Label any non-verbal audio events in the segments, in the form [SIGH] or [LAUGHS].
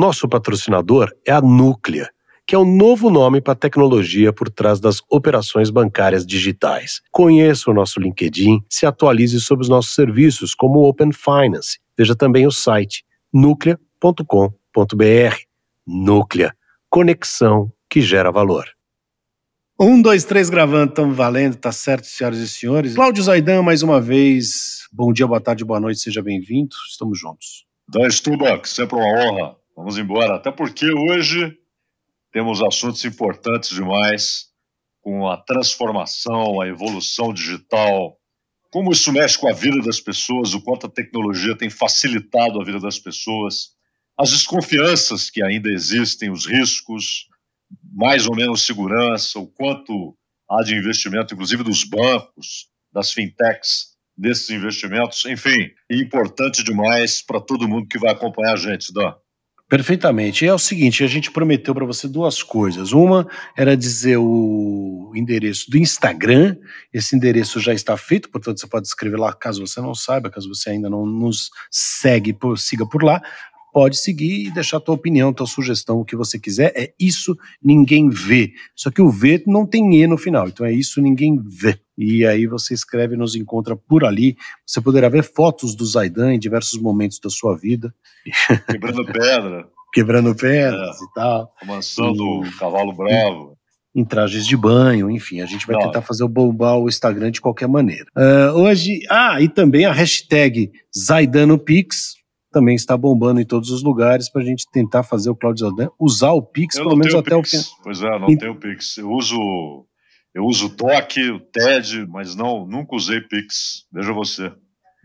nosso patrocinador é a Núclea, que é o novo nome para a tecnologia por trás das operações bancárias digitais. Conheça o nosso LinkedIn, se atualize sobre os nossos serviços, como o Open Finance. Veja também o site nuclea.com.br. Núclea, conexão que gera valor. Um, dois, três gravando, estamos valendo, tá certo, senhoras e senhores. Cláudio Zaidan, mais uma vez. Bom dia, boa tarde, boa noite, seja bem-vindo. Estamos juntos. Dan Stubach, sempre uma honra. Vamos embora. Até porque hoje temos assuntos importantes demais com a transformação, a evolução digital, como isso mexe com a vida das pessoas, o quanto a tecnologia tem facilitado a vida das pessoas, as desconfianças que ainda existem, os riscos, mais ou menos segurança, o quanto há de investimento, inclusive dos bancos, das fintechs, desses investimentos, enfim, importante demais para todo mundo que vai acompanhar a gente, Dan. Perfeitamente. É o seguinte, a gente prometeu para você duas coisas. Uma era dizer o endereço do Instagram. Esse endereço já está feito, portanto você pode escrever lá caso você não saiba, caso você ainda não nos segue, siga por lá pode seguir e deixar a tua opinião, tua sugestão, o que você quiser. É isso ninguém vê. Só que o V não tem E no final, então é isso ninguém vê. E aí você escreve, nos encontra por ali. Você poderá ver fotos do Zaidan em diversos momentos da sua vida. Quebrando pedra. [LAUGHS] Quebrando pedras é, e tal. Amansando o cavalo bravo. Em trajes de banho, enfim, a gente vai Não. tentar fazer o bombar o Instagram de qualquer maneira. Uh, hoje, ah, e também a hashtag ZaidanoPix, também está bombando em todos os lugares para a gente tentar fazer o Claudio Zaldan usar o Pix eu pelo menos até o fim. Pois é, não e... tenho Pix. Eu uso eu uso o TOC, o TED, mas não nunca usei Pix. Veja você.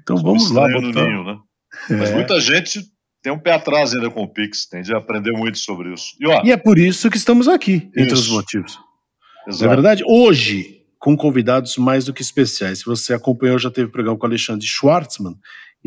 Então vamos lá, botar... ninho, né? É. Mas muita gente tem um pé atrás ainda com o Pix, tem de aprender muito sobre isso. E, ó, e é por isso que estamos aqui, entre isso. os motivos. Exato. É verdade? Hoje, com convidados mais do que especiais. Se você acompanhou, já teve programa com o Alexandre Schwartzman,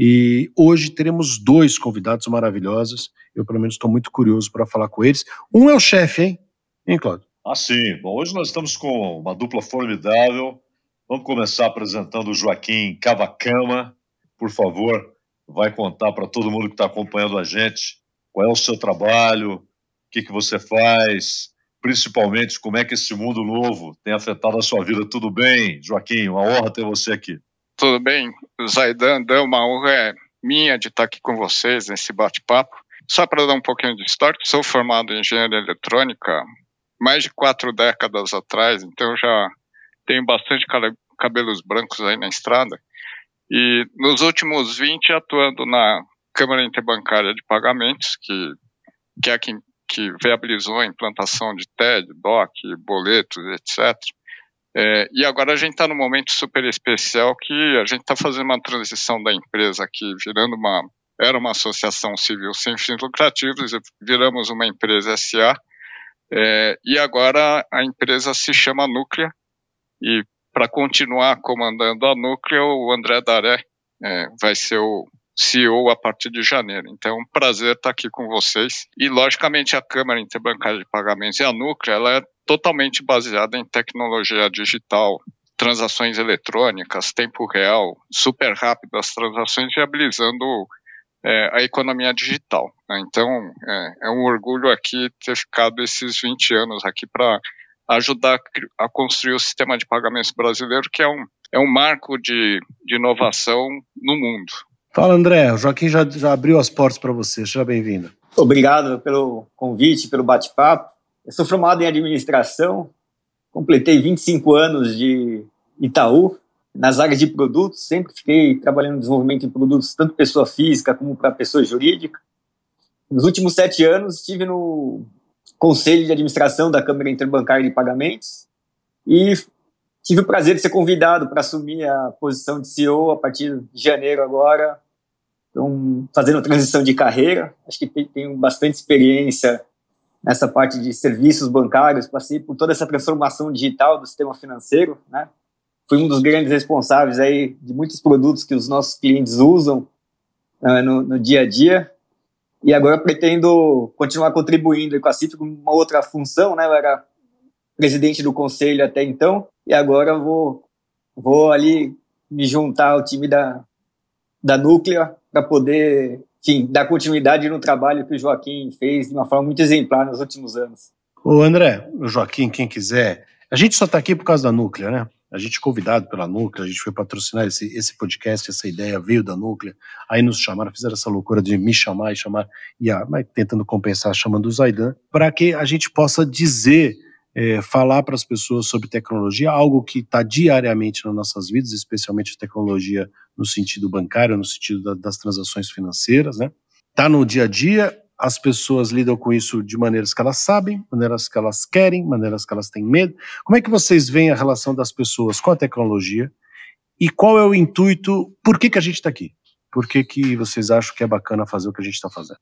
e hoje teremos dois convidados maravilhosos. Eu, pelo menos, estou muito curioso para falar com eles. Um é o chefe, hein? Hein, Claudio? Ah, sim. Bom, hoje nós estamos com uma dupla formidável. Vamos começar apresentando o Joaquim Cavacama. Por favor, vai contar para todo mundo que está acompanhando a gente qual é o seu trabalho, o que, que você faz, principalmente como é que esse mundo novo tem afetado a sua vida. Tudo bem, Joaquim? Uma honra ter você aqui. Tudo bem? Zaidan, Dan, uma honra é minha de estar aqui com vocês nesse bate-papo. Só para dar um pouquinho de história, sou formado em engenharia eletrônica mais de quatro décadas atrás, então já tenho bastante cabelos brancos aí na estrada. E nos últimos 20 atuando na Câmara Interbancária de Pagamentos, que, que é quem que viabilizou a implantação de TED, DOC, boletos, etc. É, e agora a gente está num momento super especial que a gente está fazendo uma transição da empresa aqui, virando uma. Era uma associação civil sem fins lucrativos, viramos uma empresa SA, é, e agora a empresa se chama Núclea, e para continuar comandando a Núclea, o André Daré é, vai ser o CEO a partir de janeiro. Então, é um prazer estar aqui com vocês. E, logicamente, a Câmara Interbancária de Pagamentos e a Núclea, ela é totalmente baseada em tecnologia digital, transações eletrônicas, tempo real, super rápido as transações, viabilizando é, a economia digital. Né? Então, é, é, um orgulho aqui ter ficado esses 20 anos aqui para ajudar a construir o sistema de pagamentos brasileiro, que é um, é um marco de, de inovação no mundo. Fala, André. O Joaquim já, já abriu as portas para você. Seja bem-vindo. Obrigado pelo convite, pelo bate-papo. Eu sou formado em administração, completei 25 anos de Itaú, nas áreas de produtos, sempre fiquei trabalhando no desenvolvimento de produtos, tanto pessoa física como para pessoa jurídica. Nos últimos sete anos, estive no conselho de administração da Câmara Interbancária de Pagamentos e tive o prazer de ser convidado para assumir a posição de CEO a partir de janeiro agora. Então, fazendo a transição de carreira, acho que tenho bastante experiência nessa parte de serviços bancários, passei por toda essa transformação digital do sistema financeiro, né? Fui um dos grandes responsáveis aí de muitos produtos que os nossos clientes usam uh, no, no, dia a dia. E agora pretendo continuar contribuindo com a CIF com uma outra função, né? Eu era presidente do conselho até então, e agora vou, vou ali me juntar ao time da, da Núclea para poder enfim, dar continuidade no trabalho que o Joaquim fez de uma forma muito exemplar nos últimos anos. O André, o Joaquim, quem quiser, a gente só está aqui por causa da Núclea, né? A gente convidado pela Núclea, a gente foi patrocinar esse, esse podcast, essa ideia veio da Núclea, aí nos chamaram, fizeram essa loucura de me chamar e chamar, e a, mas tentando compensar, chamando o Zaidan, para que a gente possa dizer, é, falar para as pessoas sobre tecnologia, algo que está diariamente nas nossas vidas, especialmente tecnologia no sentido bancário, no sentido da, das transações financeiras, né? Está no dia a dia, as pessoas lidam com isso de maneiras que elas sabem, maneiras que elas querem, maneiras que elas têm medo. Como é que vocês veem a relação das pessoas com a tecnologia e qual é o intuito, por que, que a gente está aqui? Por que, que vocês acham que é bacana fazer o que a gente está fazendo?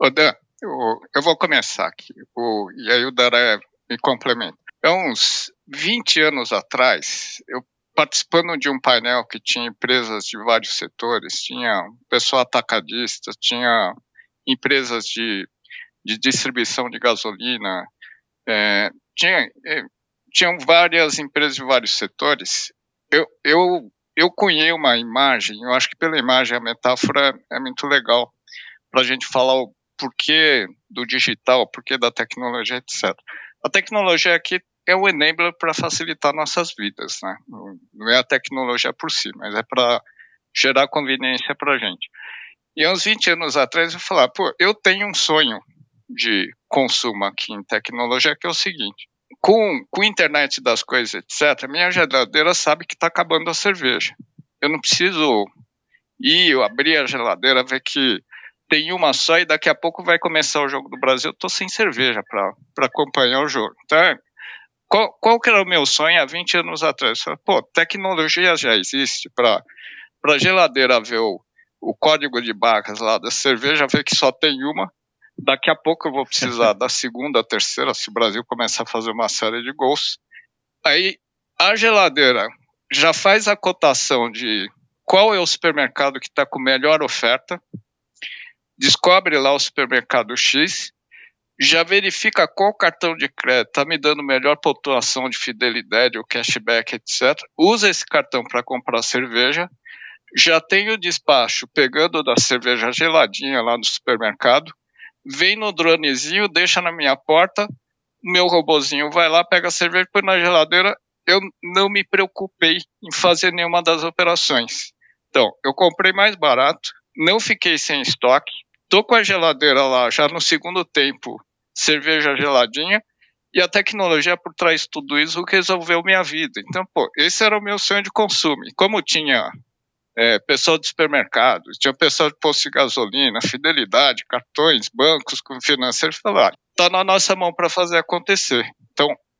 Ô Dan, eu, eu, vou começar aqui, o, e aí o Daré me complementa. Há uns 20 anos atrás, eu participando de um painel que tinha empresas de vários setores, tinha pessoal atacadista, tinha empresas de, de distribuição de gasolina, é, tinha, é, tinham várias empresas de vários setores. Eu, eu, eu cunhei uma imagem, eu acho que pela imagem a metáfora é muito legal para a gente falar o porquê do digital, o porquê da tecnologia, etc. A tecnologia aqui é o enabler para facilitar nossas vidas, né? Não é a tecnologia por si, mas é para gerar conveniência para a gente. E há uns 20 anos atrás eu falava, pô, eu tenho um sonho de consumo aqui em tecnologia que é o seguinte: com, com internet das coisas, etc., minha geladeira sabe que está acabando a cerveja. Eu não preciso ir, eu abrir a geladeira, ver que tem uma só e daqui a pouco vai começar o jogo do Brasil. Eu estou sem cerveja para acompanhar o jogo. Então, qual, qual que era o meu sonho há 20 anos atrás? Eu falei, Pô, tecnologia já existe para a geladeira ver o, o código de barras lá da cerveja, vê que só tem uma. Daqui a pouco eu vou precisar [LAUGHS] da segunda, terceira, se o Brasil começar a fazer uma série de gols. Aí a geladeira já faz a cotação de qual é o supermercado que está com melhor oferta, descobre lá o supermercado X, já verifica qual cartão de crédito está me dando melhor pontuação de fidelidade ou cashback, etc. Usa esse cartão para comprar cerveja já tem o despacho pegando da cerveja geladinha lá no supermercado, vem no dronezinho, deixa na minha porta, o meu robozinho vai lá, pega a cerveja, põe na geladeira. Eu não me preocupei em fazer nenhuma das operações. Então, eu comprei mais barato, não fiquei sem estoque, tô com a geladeira lá já no segundo tempo, cerveja geladinha, e a tecnologia por trás de tudo isso resolveu minha vida. Então, pô, esse era o meu sonho de consumo. Como tinha é, pessoal de supermercado, tinha pessoal de posto de gasolina, fidelidade, cartões, bancos, financeiros, falaram, está na nossa mão para fazer acontecer.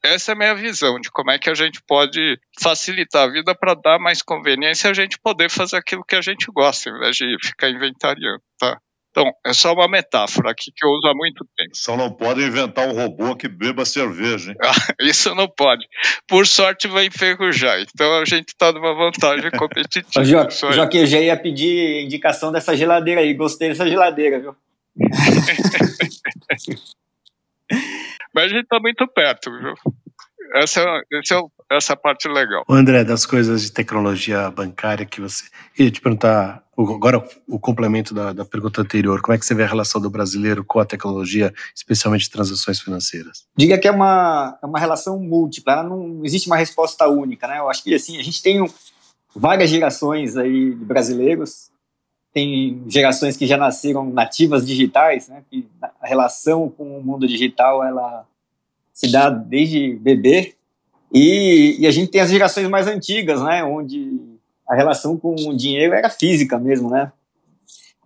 Essa é a minha visão de como é que a gente pode facilitar a vida para dar mais conveniência a gente poder fazer aquilo que a gente gosta, em vez de ficar inventariando, tá? Então, é só uma metáfora aqui que eu uso há muito tempo. Só não pode inventar um robô que beba cerveja, hein? [LAUGHS] Isso não pode. Por sorte, vai enferrujar. Então, a gente está numa vantagem [LAUGHS] competitiva. jo Joaquim, eu já ia pedir indicação dessa geladeira aí. Gostei dessa geladeira, viu? [LAUGHS] Mas a gente está muito perto, viu? Essa, essa, é essa parte legal. André, das coisas de tecnologia bancária que você. Eu ia te perguntar, agora o complemento da, da, pergunta anterior, como é que você vê a relação do brasileiro com a tecnologia, especialmente transações financeiras? Diga que é uma, é uma relação múltipla, não existe uma resposta única, né? Eu acho que assim, a gente tem várias gerações aí de brasileiros, tem gerações que já nasceram nativas digitais, né? Que a relação com o mundo digital, ela se dá desde bebê, e, e, a gente tem as gerações mais antigas, né, onde a relação com o dinheiro era física mesmo, né.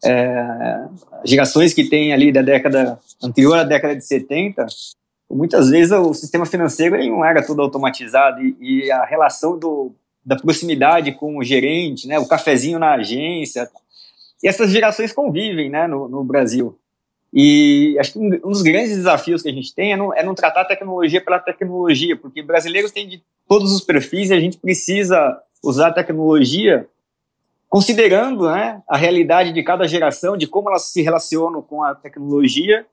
É, gerações que tem ali da década anterior à década de 70, muitas vezes o sistema financeiro não era todo automatizado e, e a relação do, da proximidade com o gerente, né, o cafezinho na agência, e essas gerações convivem, né, no, no Brasil. E acho que um dos grandes desafios que a gente tem é não, é não tratar a tecnologia pela tecnologia, porque brasileiros têm de todos os perfis e a gente precisa usar a tecnologia considerando né, a realidade de cada geração, de como elas se relacionam com a tecnologia.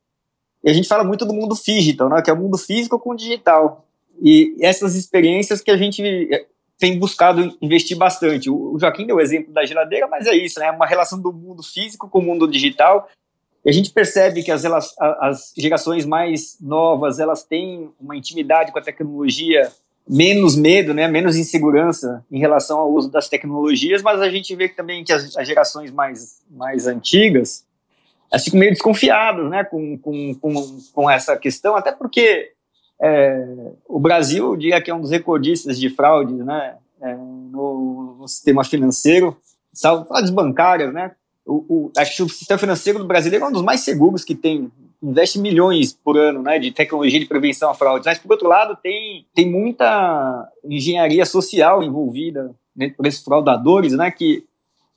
E a gente fala muito do mundo digital, né, que é o mundo físico com o digital. E essas experiências que a gente tem buscado investir bastante. O Joaquim deu o exemplo da geladeira, mas é isso, né? Uma relação do mundo físico com o mundo digital. E a gente percebe que as, as gerações mais novas, elas têm uma intimidade com a tecnologia, menos medo, né? Menos insegurança em relação ao uso das tecnologias, mas a gente vê também que as, as gerações mais, mais antigas, elas ficam meio desconfiadas, né? Com, com, com, com essa questão, até porque é, o Brasil, diria que é um dos recordistas de fraudes né, é, no, no, sistema financeiro, salvo fraudes bancárias, né? O, o, acho que o sistema financeiro do Brasil é um dos mais seguros que tem, investe milhões por ano né, de tecnologia de prevenção a fraudes. Mas, por outro lado, tem, tem muita engenharia social envolvida né, por esses fraudadores, né, que,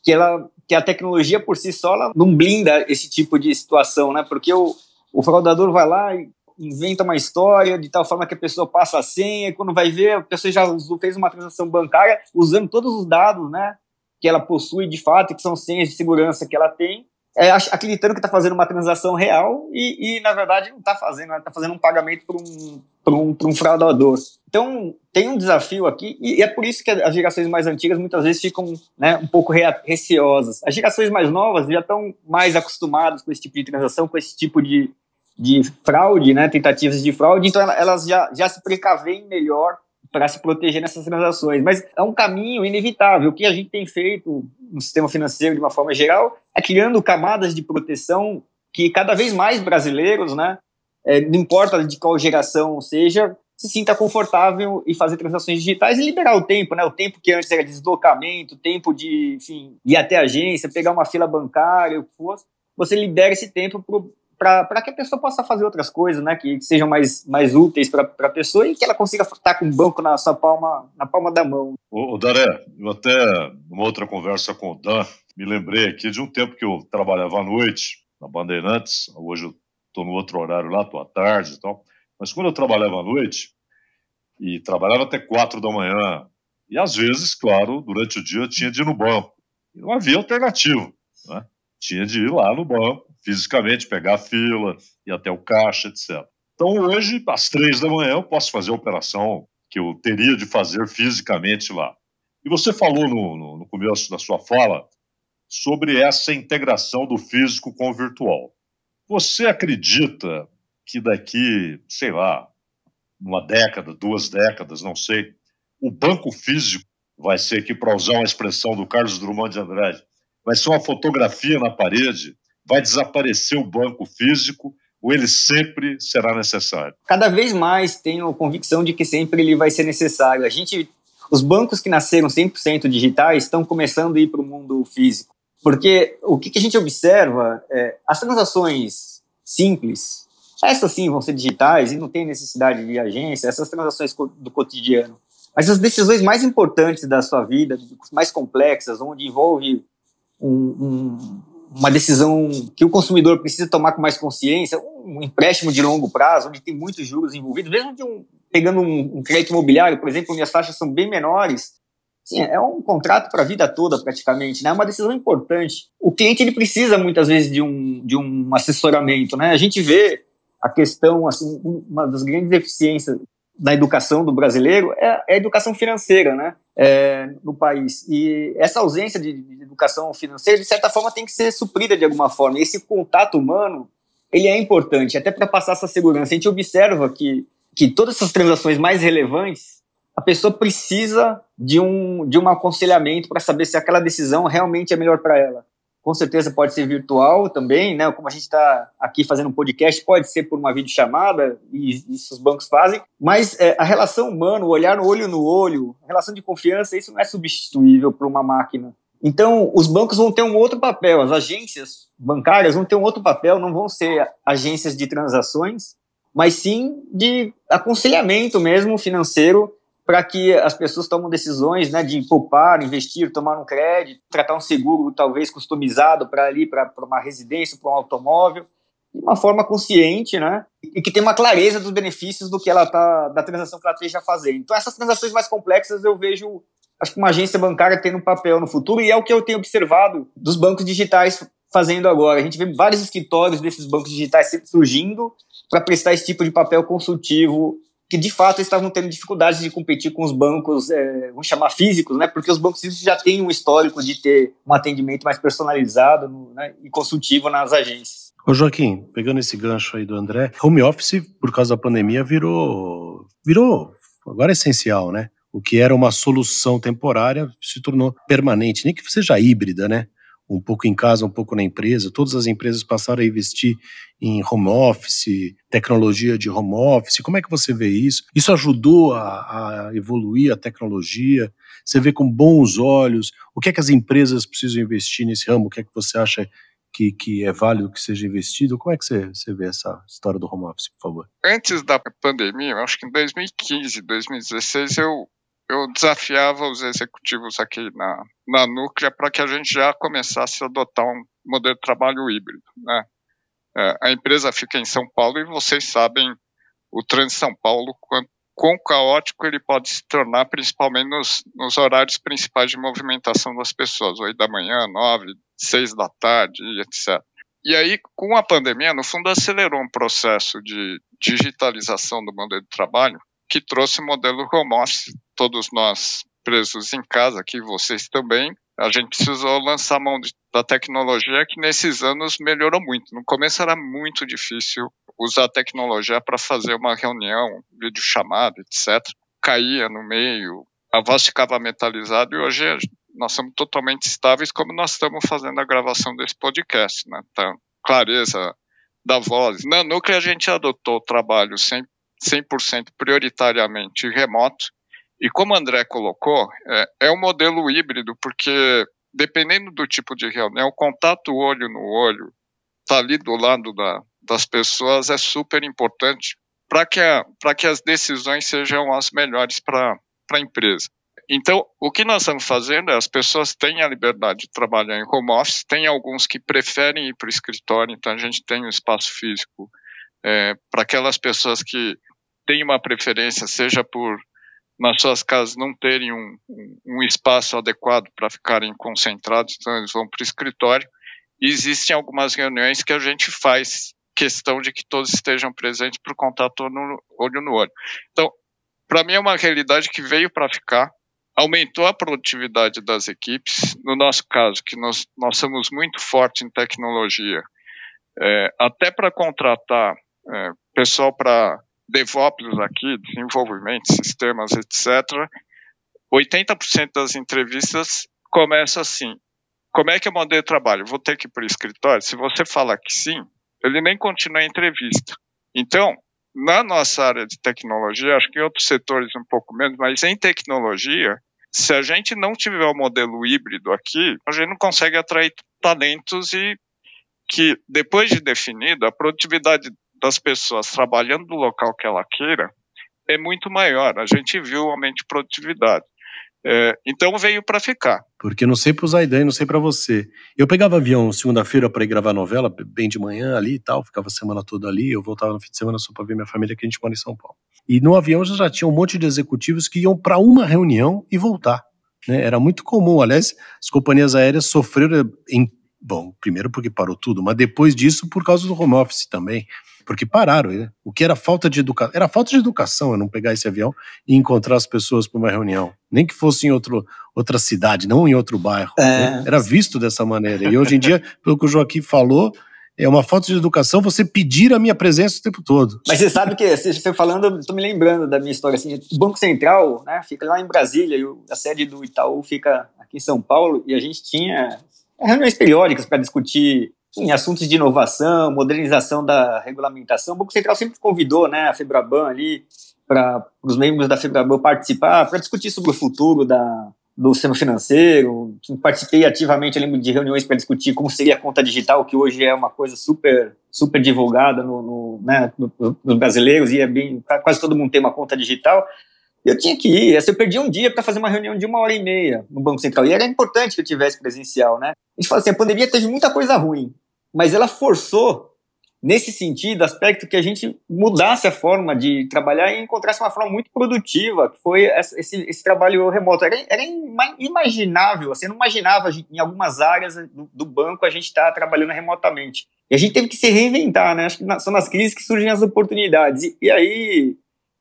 que, ela, que a tecnologia por si só não blinda esse tipo de situação, né, porque o, o fraudador vai lá e inventa uma história de tal forma que a pessoa passa a senha, e quando vai ver, a pessoa já fez uma transação bancária usando todos os dados, né, que ela possui de fato, que são senhas de segurança que ela tem, é, acreditando que está fazendo uma transação real e, e na verdade, não está fazendo, está fazendo um pagamento para um, um, um fraudador. Então, tem um desafio aqui, e é por isso que as gerações mais antigas muitas vezes ficam né, um pouco receosas. As gerações mais novas já estão mais acostumadas com esse tipo de transação, com esse tipo de, de fraude, né, tentativas de fraude, então elas já, já se precavem melhor para se proteger nessas transações. Mas é um caminho inevitável. O que a gente tem feito no sistema financeiro, de uma forma geral, é criando camadas de proteção que cada vez mais brasileiros, né, é, não importa de qual geração seja, se sinta confortável em fazer transações digitais e liberar o tempo, né? O tempo que antes era deslocamento, tempo de, enfim, ir até a agência, pegar uma fila bancária, o que fosse. Você libera esse tempo para que a pessoa possa fazer outras coisas, né, que, sejam mais, mais úteis para a pessoa e que ela consiga estar com o banco na sua palma, na palma da mão. O, Daré, eu até, numa outra conversa com o Dan, me lembrei aqui de um tempo que eu trabalhava à noite na Bandeirantes, hoje eu estou no outro horário lá, estou à tarde e tal, mas quando eu trabalhava à noite, e trabalhava até quatro da manhã, e às vezes, claro, durante o dia eu tinha de ir no banco, e não havia alternativa, né? tinha de ir lá no banco, fisicamente, pegar a fila, ir até o caixa, etc. Então, hoje, às três da manhã, eu posso fazer a operação que eu teria de fazer fisicamente lá. E você falou no, no, no começo da sua fala sobre essa integração do físico com o virtual. Você acredita que daqui, sei lá, uma década, duas décadas, não sei, o banco físico vai ser aqui, para usar uma expressão do Carlos Drummond de Andrade, vai ser uma fotografia na parede vai desaparecer o banco físico ou ele sempre será necessário? Cada vez mais tenho a convicção de que sempre ele vai ser necessário. A gente, os bancos que nasceram 100% digitais estão começando a ir para o mundo físico. Porque o que, a gente observa é as transações simples, essas sim vão ser digitais e não tem necessidade de agência, essas transações do cotidiano. Mas as decisões mais importantes da sua vida, mais complexas, onde envolve um, um, uma decisão que o consumidor precisa tomar com mais consciência, um empréstimo de longo prazo, onde tem muitos juros envolvidos, mesmo que um, pegando um, um, crédito imobiliário, por exemplo, onde as taxas são bem menores, sim, é um contrato para a vida toda praticamente, né? É uma decisão importante. O cliente ele precisa muitas vezes de um, de um assessoramento, né? A gente vê a questão, assim, uma das grandes deficiências da educação do brasileiro é, é a educação financeira, né, é, no país. E essa ausência de, de, educação financeira, de certa forma, tem que ser suprida de alguma forma. Esse contato humano, ele é importante, até para passar essa segurança. A gente observa que, que todas essas transações mais relevantes, a pessoa precisa de um, de um aconselhamento para saber se aquela decisão realmente é melhor para ela com certeza pode ser virtual também, né? Como a gente está aqui fazendo um podcast, pode ser por uma videochamada, e isso os bancos fazem, mas é, a relação humana, o olhar no olho no olho, a relação de confiança, isso não é substituível por uma máquina. Então, os bancos vão ter um outro papel, as agências bancárias vão ter um outro papel, não vão ser agências de transações, mas sim de aconselhamento mesmo financeiro para que as pessoas tomem decisões né, de poupar, investir, tomar um crédito, tratar um seguro talvez customizado para ali, para uma residência, para um automóvel, de uma forma consciente, né? E que tem uma clareza dos benefícios do que ela tá, da transação que ela esteja fazendo. Então, essas transações mais complexas eu vejo, acho que uma agência bancária tendo um papel no futuro, e é o que eu tenho observado dos bancos digitais fazendo agora. A gente vê vários escritórios desses bancos digitais surgindo para prestar esse tipo de papel consultivo que de fato estavam tendo dificuldade de competir com os bancos, é, vamos chamar físicos, né? Porque os bancos físicos já têm um histórico de ter um atendimento mais personalizado né, e consultivo nas agências. Ô Joaquim, pegando esse gancho aí do André, home office, por causa da pandemia, virou, virou agora é essencial, né? O que era uma solução temporária se tornou permanente, nem que seja híbrida, né? Um pouco em casa, um pouco na empresa. Todas as empresas passaram a investir em home office, tecnologia de home office. Como é que você vê isso? Isso ajudou a, a evoluir a tecnologia? Você vê com bons olhos? O que é que as empresas precisam investir nesse ramo? O que é que você acha que, que, é válido que seja investido. Como é que você, você vê essa história do home office, por favor? Antes da pandemia, acho que em 2015, 2016, eu eu desafiava os executivos aqui na, na Núclea para que a gente já começasse a adotar um modelo de trabalho híbrido. Né? É, a empresa fica em São Paulo e vocês sabem o trânsito São Paulo, quão, quão caótico ele pode se tornar, principalmente nos, nos horários principais de movimentação das pessoas, 8 da manhã, 9, 6 da tarde, etc. E aí, com a pandemia, no fundo, acelerou um processo de digitalização do modelo de trabalho que trouxe o modelo home office, todos nós presos em casa, aqui vocês também, a gente precisou lançar mão de, da tecnologia que nesses anos melhorou muito. No começo era muito difícil usar a tecnologia para fazer uma reunião, videochamada, etc. Caía no meio, a voz ficava metalizada e hoje nós somos totalmente estáveis como nós estamos fazendo a gravação desse podcast, né? Tá, clareza da voz. Na Núclea a gente adotou o trabalho sem 100% prioritariamente remoto. E como o André colocou, é, é um modelo híbrido, porque dependendo do tipo de reunião, o contato olho no olho, tá ali do lado da, das pessoas, é super importante para que, que as decisões sejam as melhores para a empresa. Então, o que nós estamos fazendo é as pessoas têm a liberdade de trabalhar em home office, tem alguns que preferem ir para o escritório, então a gente tem um espaço físico é, para aquelas pessoas que têm uma preferência, seja por nas suas casas não terem um, um, espaço adequado para ficarem concentrados, então eles vão para o escritório. E existem algumas reuniões que a gente faz questão de que todos estejam presentes para o contato no, olho no olho. Então, para mim é uma realidade que veio para ficar, aumentou a produtividade das equipes. No nosso caso, que nós, nós somos muito fortes em tecnologia, é, até para contratar é, pessoal para DevOps aqui, desenvolvimento, sistemas, etc., 80% das entrevistas começa assim. Como é que é o modelo de trabalho? Vou ter que ir para o escritório? Se você falar que sim, ele nem continua a entrevista. Então, na nossa área de tecnologia, acho que em outros setores um pouco menos, mas em tecnologia, se a gente não tiver o um modelo híbrido aqui, a gente não consegue atrair talentos e que, depois de definido, a produtividade das pessoas trabalhando no local que ela queira é muito maior. A gente viu o aumento de produtividade. É, então veio para ficar. Porque não sei para o Zaidan, não sei para você. Eu pegava avião segunda-feira para ir gravar novela, bem de manhã ali e tal, ficava a semana toda ali. Eu voltava no fim de semana só para ver minha família, que a gente mora em São Paulo. E no avião já tinha um monte de executivos que iam para uma reunião e voltar. Né? Era muito comum. Aliás, as companhias aéreas sofreram em. Bom, primeiro porque parou tudo, mas depois disso por causa do home office também porque pararam, né? O que era falta de educação, era falta de educação eu não pegar esse avião e encontrar as pessoas para uma reunião, nem que fosse em outro, outra cidade, não em outro bairro. É. Né? Era visto dessa maneira. E hoje em dia, [LAUGHS] pelo que o Joaquim falou, é uma falta de educação você pedir a minha presença o tempo todo. Mas você sabe que, você falando, estou me lembrando da minha história, assim, o Banco Central, né, fica lá em Brasília, e a sede do Itaú fica aqui em São Paulo, e a gente tinha reuniões periódicas para discutir em assuntos de inovação, modernização da regulamentação. O Banco Central sempre convidou né, a FEBRABAN ali para os membros da FEBRABAN participar, para discutir sobre o futuro da, do sistema financeiro. Participei ativamente, eu lembro de reuniões para discutir como seria a conta digital, que hoje é uma coisa super, super divulgada no, no, né, no, nos brasileiros e é bem, quase todo mundo tem uma conta digital. Eu tinha que ir, assim, eu perdi um dia para fazer uma reunião de uma hora e meia no Banco Central, e era importante que eu tivesse presencial, né? A gente fala assim, a pandemia teve muita coisa ruim, mas ela forçou, nesse sentido, aspecto que a gente mudasse a forma de trabalhar e encontrasse uma forma muito produtiva, que foi esse, esse trabalho remoto. Era, era imaginável, você não imaginava em algumas áreas do, do banco a gente estar tá trabalhando remotamente. E a gente teve que se reinventar, né? Acho que são nas crises que surgem as oportunidades. E, e aí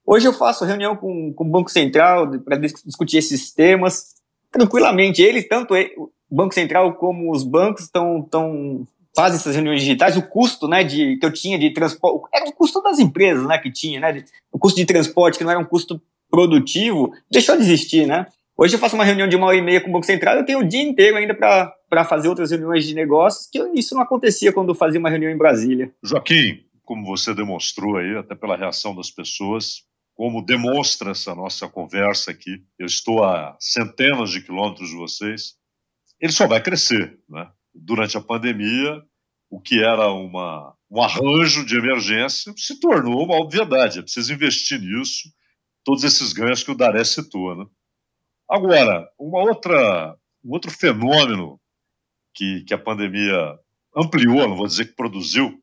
Hoje eu faço reunião com, com o Banco Central para discutir esses temas tranquilamente. Eles, tanto o Banco Central como os bancos, estão tão, fazem essas reuniões digitais. O custo né, de, que eu tinha de transporte, era o custo das empresas né, que tinha, né, o custo de transporte, que não era um custo produtivo, deixou de existir. Né? Hoje eu faço uma reunião de uma hora e meia com o Banco Central, eu tenho o dia inteiro ainda para fazer outras reuniões de negócios, que isso não acontecia quando eu fazia uma reunião em Brasília. Joaquim, como você demonstrou aí, até pela reação das pessoas, como demonstra essa nossa conversa aqui, eu estou a centenas de quilômetros de vocês, ele só vai crescer. Né? Durante a pandemia, o que era uma, um arranjo de emergência se tornou uma obviedade. É preciso investir nisso, todos esses ganhos que o Daré citou. Né? Agora, uma outra, um outro fenômeno que, que a pandemia ampliou, não vou dizer que produziu,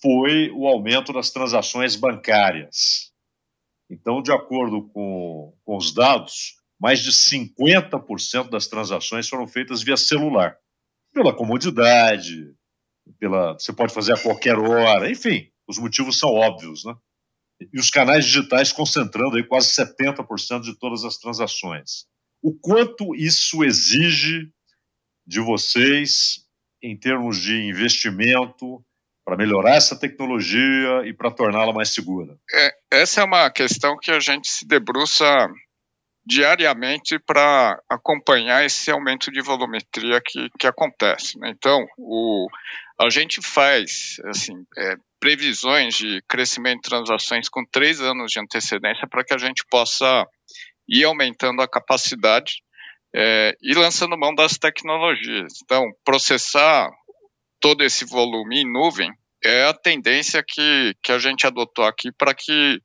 foi o aumento das transações bancárias. Então, de acordo com, com os dados, mais de 50% das transações foram feitas via celular, pela comodidade, pela você pode fazer a qualquer hora, enfim, os motivos são óbvios, né? e os canais digitais concentrando aí quase 70% de todas as transações. O quanto isso exige de vocês em termos de investimento para melhorar essa tecnologia e para torná-la mais segura? É, essa é uma questão que a gente se debruça diariamente para acompanhar esse aumento de volumetria que, que acontece. Né? Então, o, a gente faz assim, é, previsões de crescimento de transações com três anos de antecedência para que a gente possa ir aumentando a capacidade é, e lançando mão das tecnologias. Então, processar todo esse volume em nuvem é a tendência que, que a gente adotou aqui para que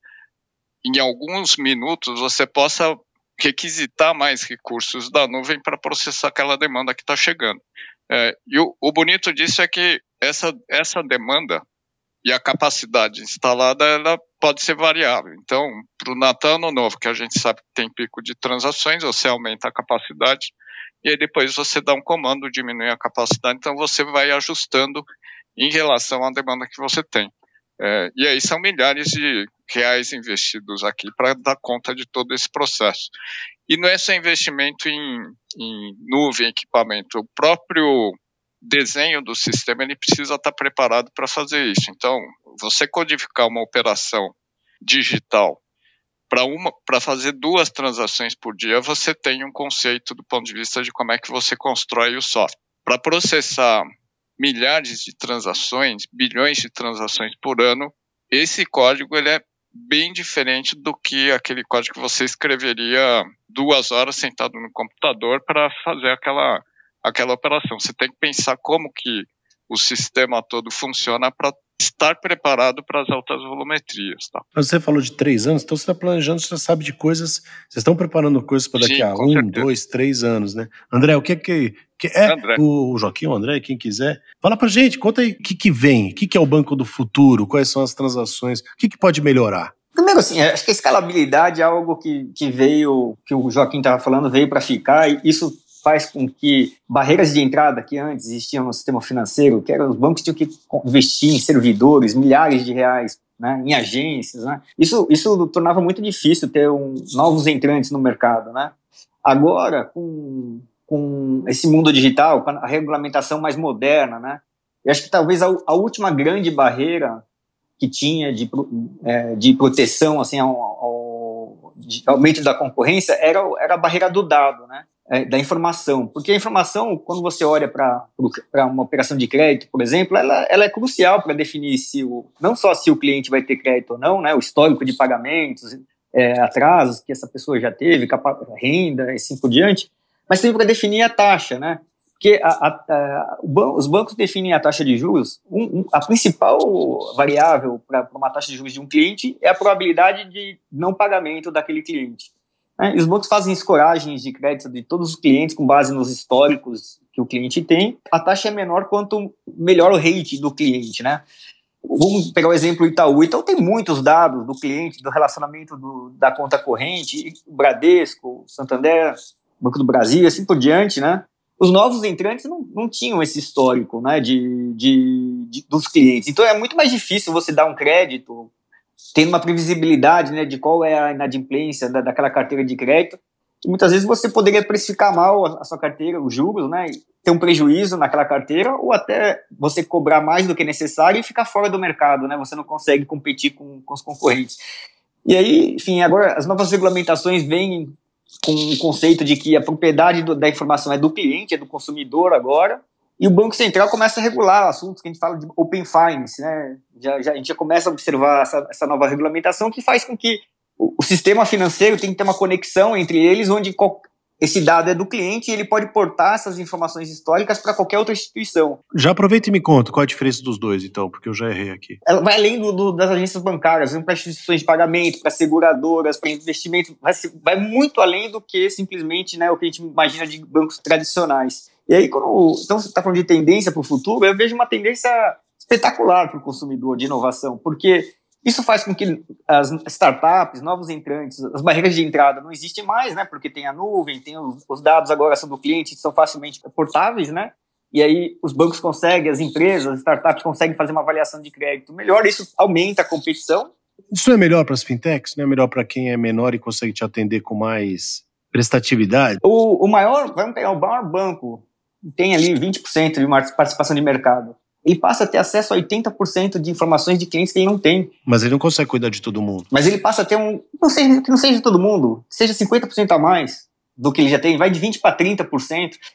em alguns minutos você possa requisitar mais recursos da nuvem para processar aquela demanda que está chegando. É, e o, o, bonito disso é que essa, essa demanda e a capacidade instalada ela pode ser variável. Então, para o Natal Ano Novo, que a gente sabe que tem pico de transações, você aumenta a capacidade e aí depois você dá um comando, diminui a capacidade, então você vai ajustando em relação à demanda que você tem. É, e aí são milhares de reais investidos aqui para dar conta de todo esse processo. E não é só investimento em, em nuvem, equipamento, o próprio desenho do sistema ele precisa estar preparado para fazer isso. Então, você codificar uma operação digital para uma para fazer duas transações por dia, você tem um conceito do ponto de vista de como é que você constrói o software. Para processar milhares de transações, bilhões de transações por ano, esse código ele é bem diferente do que aquele código que você escreveria duas horas sentado no computador para fazer aquela, aquela operação. Você tem que pensar como que o sistema todo funciona para estar preparado para as altas volumetrias. Tá? Você falou de três anos, então você está planejando, você já sabe de coisas, vocês estão preparando coisas para daqui Sim, a um, certeza. dois, três anos, né? André, o que é que, que é André. o Joaquim, o André, quem quiser, fala para gente, conta aí o que, que vem, o que, que é o banco do futuro, quais são as transações, o que, que pode melhorar? Primeiro, assim, acho que a escalabilidade é algo que, que veio, que o Joaquim estava falando, veio para ficar, e isso faz com que barreiras de entrada que antes existiam no sistema financeiro, que eram os bancos tinham que investir em servidores, milhares de reais né, em agências, né? Isso, isso tornava muito difícil ter um, novos entrantes no mercado, né? Agora, com, com esse mundo digital, com a regulamentação mais moderna, né? Eu acho que talvez a, a última grande barreira que tinha de, é, de proteção assim, ao, ao de aumento da concorrência era, era a barreira do dado, né? É, da informação. Porque a informação, quando você olha para uma operação de crédito, por exemplo, ela, ela é crucial para definir se o, não só se o cliente vai ter crédito ou não, né, o histórico de pagamentos, é, atrasos que essa pessoa já teve, renda e assim por diante, mas também para definir a taxa, né? Porque a, a, a, os bancos definem a taxa de juros, um, um, a principal variável para uma taxa de juros de um cliente é a probabilidade de não pagamento daquele cliente. Né? E os bancos fazem escoragens de crédito de todos os clientes com base nos históricos que o cliente tem. A taxa é menor quanto melhor o rate do cliente, né? Vamos pegar o exemplo Itaú. Itaú tem muitos dados do cliente, do relacionamento do, da conta corrente, Bradesco, Santander, Banco do Brasil, assim por diante, né? Os novos entrantes não, não tinham esse histórico, né, de, de, de, dos clientes. Então é muito mais difícil você dar um crédito tendo uma previsibilidade né, de qual é a inadimplência da, daquela carteira de crédito. E muitas vezes você poderia precificar mal a, sua carteira, os juros, né, ter um prejuízo naquela carteira, ou até você cobrar mais do que necessário e ficar fora do mercado, né, você não consegue competir com, com os concorrentes. E aí, enfim, agora as novas regulamentações vêm com o conceito de que a propriedade do, da informação é do cliente, é do consumidor agora, e o Banco Central começa a regular assuntos que a gente fala de Open Finance, né? Já, já, a gente já começa a observar essa, essa nova regulamentação que faz com que o, o, sistema financeiro tem que ter uma conexão entre eles, onde qual, esse dado é do cliente e ele pode portar essas informações históricas para qualquer outra instituição. Já aproveita e me conta qual a diferença dos dois, então, porque eu já errei aqui. Ela vai além do, do, das agências bancárias, para instituições de pagamento, para seguradoras, para investimentos, vai, vai, muito além do que simplesmente né, o que a gente imagina de bancos tradicionais. E aí, quando então você está falando de tendência para o futuro, eu vejo uma tendência espetacular para o consumidor de inovação, porque isso faz com que as startups, novos entrantes, as barreiras de entrada não existem mais, né? Porque tem a nuvem, tem os, os dados agora são do cliente, são facilmente portáveis, né? E aí os bancos conseguem, as empresas, as startups conseguem fazer uma avaliação de crédito melhor, isso aumenta a competição. Isso é melhor para as fintechs? Não é melhor para quem é menor e consegue te atender com mais prestatividade? O, o maior, vamos pegar o maior banco tem ali 20% de participação de mercado. Ele passa a ter acesso a 80% de informações de clientes que ele não tem. Mas ele não consegue cuidar de todo mundo. Mas ele passa a ter um. Não seja, que não seja de todo mundo, seja 50% a mais do que ele já tem, vai de 20% para 30%.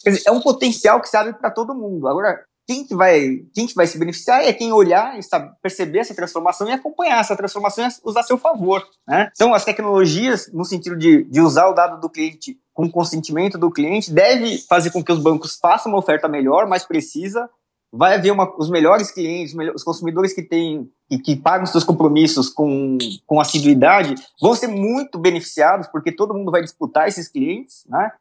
Quer dizer, é um potencial que se abre para todo mundo. Agora, quem que vai, quem que vai se beneficiar é quem olhar e sabe, perceber essa transformação e acompanhar essa transformação e usar a seu favor. Né? Então, as tecnologias, no sentido de, de usar o dado do cliente com consentimento do cliente, deve fazer com que os bancos façam uma oferta melhor, mais precisa, vai haver uma, os melhores clientes, os consumidores que têm e que pagam seus compromissos com, com assiduidade vão ser muito beneficiados, porque todo mundo vai disputar esses clientes, né?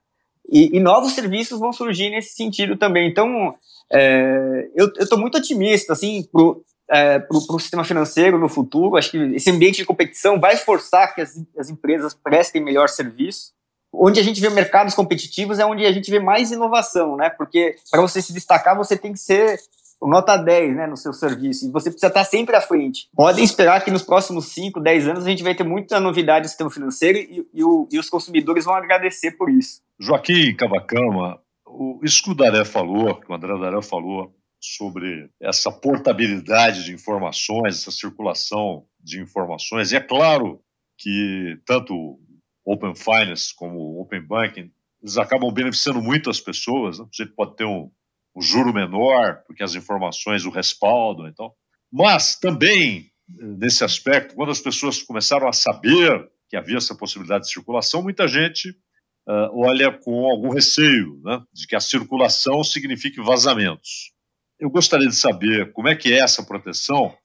E, e novos serviços vão surgir nesse sentido também. Então, é, eu estou muito otimista assim, para o é, sistema financeiro no futuro. Acho que esse ambiente de competição vai forçar que as, as empresas prestem melhor serviço. Onde a gente vê mercados competitivos é onde a gente vê mais inovação, né? Porque para você se destacar, você tem que ser nota 10 né, no seu serviço, e você precisa estar sempre à frente. Podem esperar que nos próximos 5, 10 anos a gente vai ter muita novidade no sistema financeiro e, e, o, e os consumidores vão agradecer por isso. Joaquim Cavacama, o, isso que o Daré falou, o André Daré falou sobre essa portabilidade de informações, essa circulação de informações, e é claro que tanto Open Finance como Open Banking, eles acabam beneficiando muito as pessoas, né? você pode ter um, um juro menor, porque as informações o respaldam, então. Mas também, nesse aspecto, quando as pessoas começaram a saber que havia essa possibilidade de circulação, muita gente uh, olha com algum receio né, de que a circulação signifique vazamentos. Eu gostaria de saber como é que é essa proteção,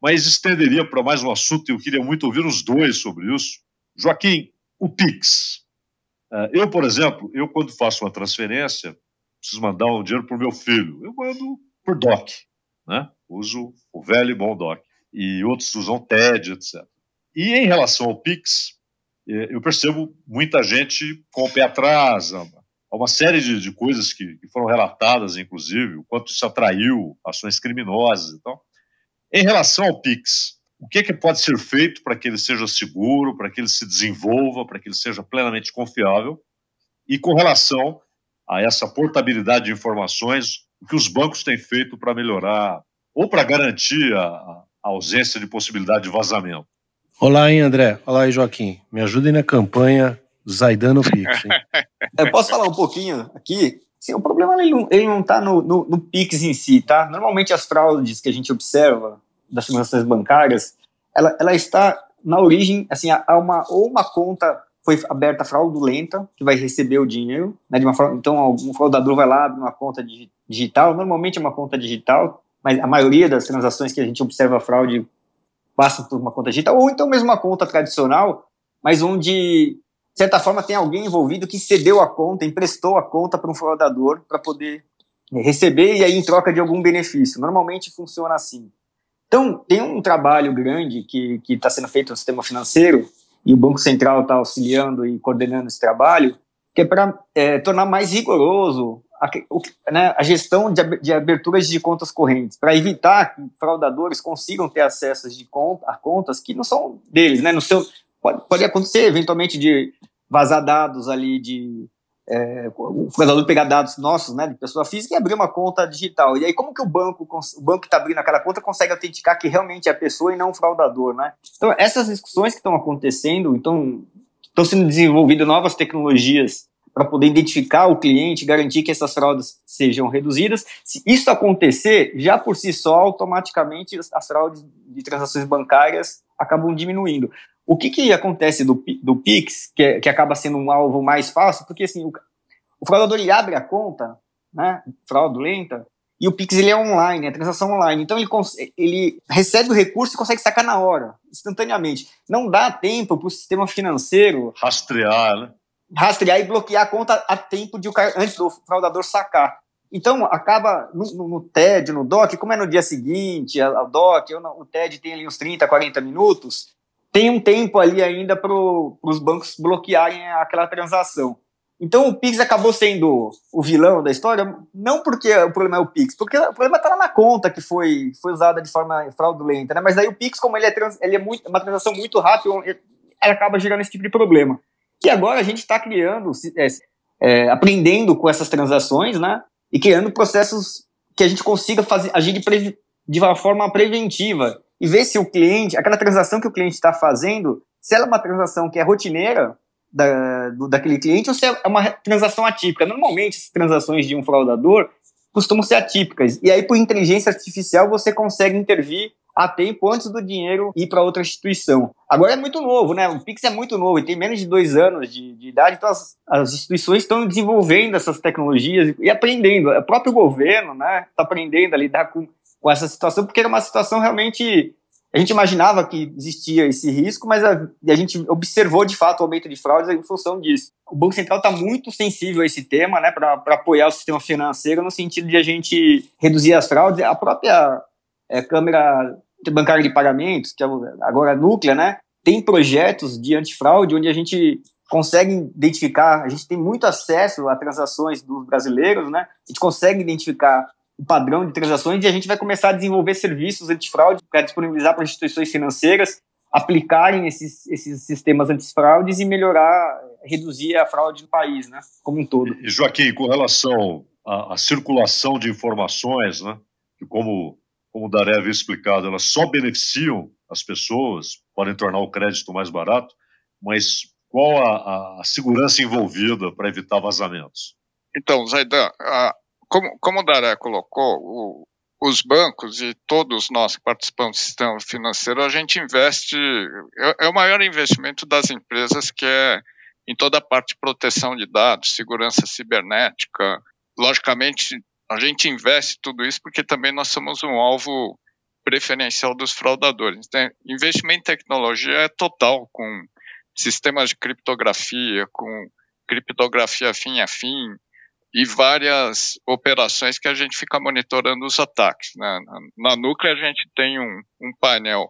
mas estenderia para mais um assunto e eu queria muito ouvir os dois sobre isso. Joaquim, o Pix. Uh, eu, por exemplo, eu quando faço uma transferência, preciso mandar um dinheiro para o meu filho, eu mando por DOC, né? uso o velho e bom DOC. E outros usam TED, etc. E em relação ao Pix, é, eu percebo muita gente com o pé atrás, há uma série de, de coisas que, que, foram relatadas, inclusive, o quanto isso atraiu ações criminosas. Então, em relação ao Pix, o que, é que pode ser feito para que ele seja seguro, para que ele se desenvolva, para que ele seja plenamente confiável? E com relação a essa portabilidade de informações, o que os bancos têm feito para melhorar ou para garantir a, a ausência de possibilidade de vazamento? Olá, hein, André. Olá aí, Joaquim. Me ajudem na campanha Zaidano Pix. Hein? Eu [LAUGHS] posso falar um pouquinho aqui? Sim, o problema ele não está no, no, no, Pix em si, tá? Normalmente as fraudes que a gente observa das transações bancárias, ela, ela está na origem, assim, há uma, ou uma conta foi aberta fraudulenta, que vai receber o dinheiro, né, de uma forma, então algum fraudador vai lá, abre uma conta digital, normalmente é uma conta digital, mas a maioria das transações que a gente observa fraude passa por uma conta digital, ou então mesmo uma conta tradicional, mas onde, de certa forma, tem alguém envolvido que cedeu a conta, emprestou a conta para um fraudador para poder receber e aí em troca de algum benefício. Normalmente funciona assim. Então, tem um trabalho grande que está sendo feito no sistema financeiro e o Banco Central está auxiliando e coordenando esse trabalho, que é para é, tornar mais rigoroso a, o, né, a gestão de, de, aberturas de contas correntes, para evitar que fraudadores consigam ter acesso de conta, a contas que não são deles, né? No seu, pode, pode acontecer, eventualmente, de vazar dados ali de. É, o fraudador pegar dados nossos, né, de pessoa física e abrir uma conta digital. E aí, como que o banco, o banco que está abrindo aquela conta consegue autenticar que realmente é a pessoa e não o fraudador, né? Então, essas discussões que estão acontecendo, então, estão sendo desenvolvidas novas tecnologias para poder identificar o cliente, garantir que essas fraudes sejam reduzidas. Se isso acontecer, já por si só, automaticamente as fraudes de transações bancárias acabam diminuindo. O que, que acontece do, do Pix, que, é, que acaba sendo um alvo mais fácil? Porque assim, o, o fraudador ele abre a conta, né, fraudulenta, e o Pix ele é online, é transação online. Então ele, ele recebe o recurso e consegue sacar na hora, instantaneamente. Não dá tempo para o sistema financeiro rastrear, né? rastrear e bloquear a conta a tempo de o cara, antes do fraudador sacar. Então, acaba no, no, no TED, no DOC, como é no dia seguinte, a, a DOC, o TED tem ali uns 30, 40 minutos, tem um tempo ali ainda para os bancos bloquearem aquela transação. Então o Pix acabou sendo o vilão da história, não porque o problema é o Pix, porque o problema está lá na conta que foi, foi usada de forma fraudulenta, né? Mas aí o Pix, como ele é, trans, ele é muito, uma transação muito rápida, ele acaba gerando esse tipo de problema que agora a gente está criando, é, é, aprendendo com essas transações, né? E criando processos que a gente consiga fazer, agir de, de uma forma preventiva e ver se o cliente, aquela transação que o cliente está fazendo, se ela é uma transação que é rotineira da, do, daquele cliente ou se é uma transação atípica. Normalmente, as transações de um fraudador costumam ser atípicas. E aí, por inteligência artificial, você consegue intervir a tempo antes do dinheiro ir para outra instituição. Agora é muito novo, né? O Pix é muito novo, e tem menos de dois anos de, de idade, então as, as, instituições estão desenvolvendo essas tecnologias e aprendendo. O próprio governo né, está aprendendo a lidar com, com essa situação, porque era uma situação realmente. A gente imaginava que existia esse risco, mas a, a gente observou de fato o aumento de fraudes em função disso. O Banco Central está muito sensível a esse tema, né, para apoiar o sistema financeiro no sentido de a gente reduzir as fraudes. A própria é, Câmara bancária de pagamentos, que é agora a Núclea, né, tem projetos de antifraude onde a gente consegue identificar, a gente tem muito acesso a transações dos brasileiros, né, a gente consegue identificar o padrão de transações e a gente vai começar a desenvolver serviços antifraude para disponibilizar para instituições financeiras aplicarem esses, esses sistemas antifraudes e melhorar, reduzir a fraude no país, né, como um todo. E, Joaquim, com relação à, à circulação de informações, né, que como como o Daré havia explicado, elas só beneficiam as pessoas, podem tornar o crédito mais barato, mas qual a, a segurança envolvida para evitar vazamentos? Então, Zaidan, como, como o Daré colocou, o, os bancos e todos nós que participamos do sistema financeiro, a gente investe, é, é o maior investimento das empresas que é em toda a parte de proteção de dados, segurança cibernética, logicamente a gente investe tudo isso porque também nós somos um alvo preferencial dos fraudadores. Então, investimento em tecnologia é total, com sistemas de criptografia, com criptografia fim a fim e várias operações que a gente fica monitorando os ataques. Né? Na, na a gente tem um, um painel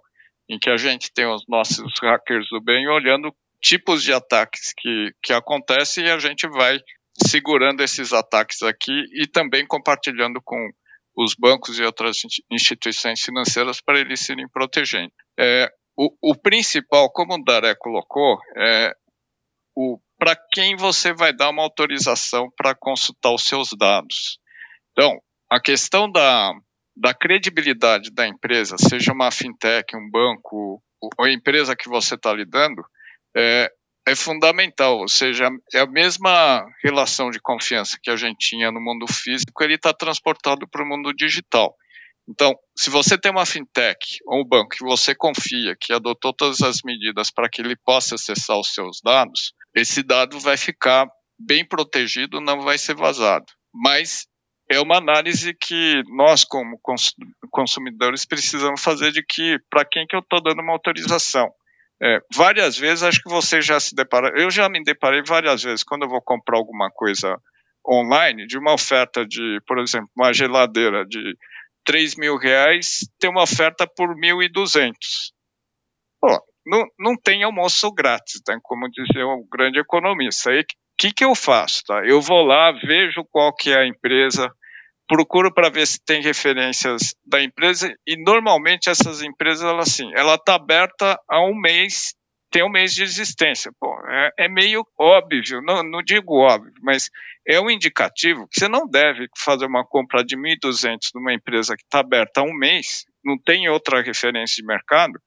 em que a gente tem os nossos hackers do bem olhando tipos de ataques que, que acontecem e a gente vai segurando esses ataques aqui e também compartilhando com os bancos e outras instituições financeiras para eles se protegendo. É, o, o, principal, como o Daré colocou, é para quem você vai dar uma autorização para consultar os seus dados. Então, a questão da, da credibilidade da empresa, seja uma fintech, um banco, ou a empresa que você está lidando, é, é fundamental, ou seja, é a mesma relação de confiança que a gente tinha no mundo físico, ele está transportado para o mundo digital. Então, se você tem uma fintech ou um banco que você confia, que adotou todas as medidas para que ele possa acessar os seus dados, esse dado vai ficar bem protegido, não vai ser vazado. Mas é uma análise que nós, como consumidores, precisamos fazer de que para quem que eu estou dando uma autorização. É, várias vezes, acho que você já se depara. Eu já me deparei várias vezes quando eu vou comprar alguma coisa online, de uma oferta de, por exemplo, uma geladeira de 3 mil reais, tem uma oferta por 1.200. Pô, não, não tem almoço grátis, né? como dizia o grande economista. Aí que, que eu faço? Tá? Eu vou lá, vejo qual que é a empresa, procuro para ver se tem referências da empresa e normalmente essas empresas ela assim, ela está aberta há um mês, tem um mês de existência. Pô, é, é meio óbvio, não, não, digo óbvio, mas é um indicativo que você não deve fazer uma compra de 1.200 numa empresa que está aberta há um mês, não tem outra referência de mercado,